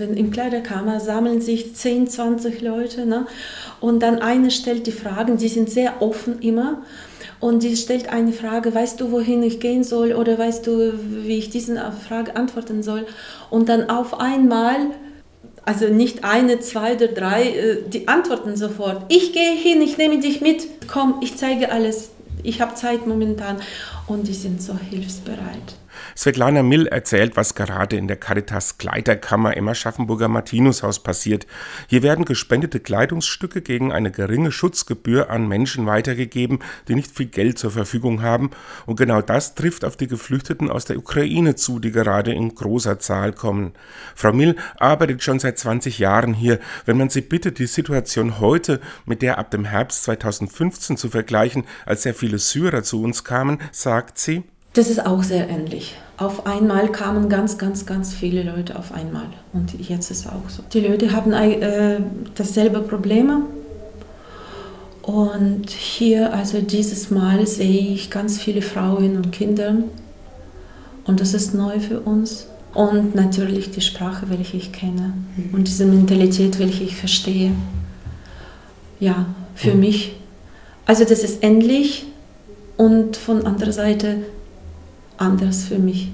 Im Kleiderkammer sammeln sich 10, 20 Leute ne? und dann eine stellt die Fragen, die sind sehr offen immer. Und die stellt eine Frage, weißt du, wohin ich gehen soll? Oder weißt du, wie ich diese Frage antworten soll? Und dann auf einmal, also nicht eine, zwei oder drei, äh, die antworten sofort, ich gehe hin, ich nehme dich mit, komm, ich zeige alles, ich habe Zeit momentan. Und die sind so hilfsbereit. Svetlana Mill erzählt, was gerade in der Caritas Kleiderkammer im Aschaffenburger Martinushaus passiert. Hier werden gespendete Kleidungsstücke gegen eine geringe Schutzgebühr an Menschen weitergegeben, die nicht viel Geld zur Verfügung haben. Und genau das trifft auf die Geflüchteten aus der Ukraine zu, die gerade in großer Zahl kommen. Frau Mill arbeitet schon seit 20 Jahren hier. Wenn man sie bittet, die Situation heute mit der ab dem Herbst 2015 zu vergleichen, als sehr viele Syrer zu uns kamen, sagt sie, das ist auch sehr ähnlich. Auf einmal kamen ganz, ganz, ganz viele Leute auf einmal. Und jetzt ist es auch so. Die Leute haben äh, dasselbe Probleme. Und hier, also dieses Mal, sehe ich ganz viele Frauen und Kinder. Und das ist neu für uns. Und natürlich die Sprache, welche ich kenne. Und diese Mentalität, welche ich verstehe. Ja, für mhm. mich. Also das ist endlich. Und von anderer Seite anders für mich.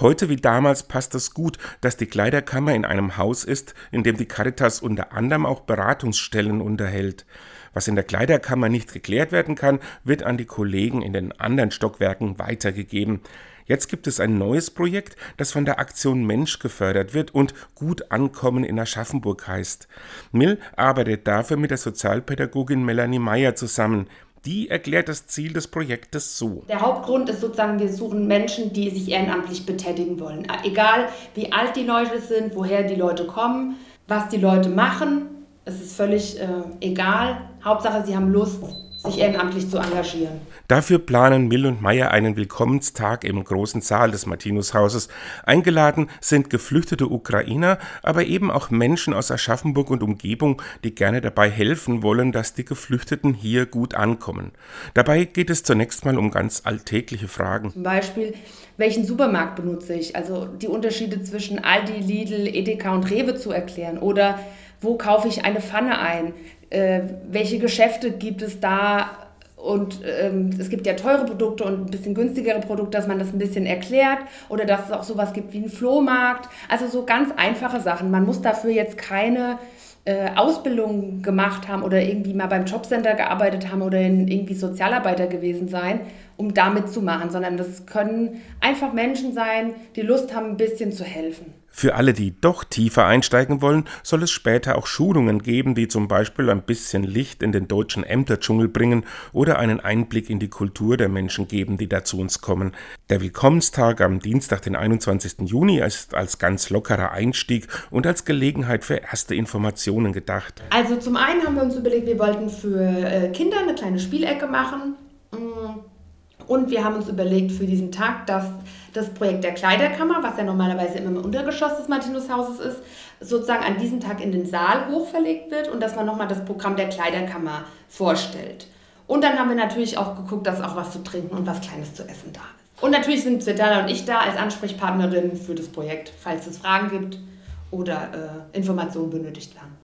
Heute wie damals passt es gut, dass die Kleiderkammer in einem Haus ist, in dem die Caritas unter anderem auch Beratungsstellen unterhält. Was in der Kleiderkammer nicht geklärt werden kann, wird an die Kollegen in den anderen Stockwerken weitergegeben. Jetzt gibt es ein neues Projekt, das von der Aktion Mensch gefördert wird und Gut ankommen in Aschaffenburg heißt. Mill arbeitet dafür mit der Sozialpädagogin Melanie Meyer zusammen. Die erklärt das Ziel des Projektes so. Der Hauptgrund ist sozusagen, wir suchen Menschen, die sich ehrenamtlich betätigen wollen. Egal wie alt die Leute sind, woher die Leute kommen, was die Leute machen, es ist völlig äh, egal. Hauptsache, sie haben Lust, sich ehrenamtlich zu engagieren. Dafür planen Mill und Meyer einen Willkommenstag im großen Saal des Martinushauses. Eingeladen sind geflüchtete Ukrainer, aber eben auch Menschen aus Aschaffenburg und Umgebung, die gerne dabei helfen wollen, dass die Geflüchteten hier gut ankommen. Dabei geht es zunächst mal um ganz alltägliche Fragen. Zum Beispiel, welchen Supermarkt benutze ich? Also die Unterschiede zwischen Aldi, Lidl, Edeka und Rewe zu erklären. Oder wo kaufe ich eine Pfanne ein? Äh, welche Geschäfte gibt es da? Und ähm, es gibt ja teure Produkte und ein bisschen günstigere Produkte, dass man das ein bisschen erklärt oder dass es auch sowas gibt wie einen Flohmarkt. Also so ganz einfache Sachen. Man muss dafür jetzt keine äh, Ausbildung gemacht haben oder irgendwie mal beim Jobcenter gearbeitet haben oder in, irgendwie Sozialarbeiter gewesen sein, um damit zu machen, sondern das können einfach Menschen sein, die Lust haben, ein bisschen zu helfen. Für alle, die doch tiefer einsteigen wollen, soll es später auch Schulungen geben, die zum Beispiel ein bisschen Licht in den deutschen Ämterdschungel bringen oder einen Einblick in die Kultur der Menschen geben, die da zu uns kommen. Der Willkommenstag am Dienstag, den 21. Juni, ist als ganz lockerer Einstieg und als Gelegenheit für erste Informationen gedacht. Also zum einen haben wir uns überlegt, wir wollten für äh, Kinder eine kleine Spielecke machen. Und wir haben uns überlegt für diesen Tag, dass das Projekt der Kleiderkammer, was ja normalerweise immer im Untergeschoss des Martinushauses ist, sozusagen an diesem Tag in den Saal hochverlegt wird und dass man nochmal das Programm der Kleiderkammer vorstellt. Und dann haben wir natürlich auch geguckt, dass auch was zu trinken und was Kleines zu essen da ist. Und natürlich sind Svetlana und ich da als Ansprechpartnerin für das Projekt, falls es Fragen gibt oder äh, Informationen benötigt werden.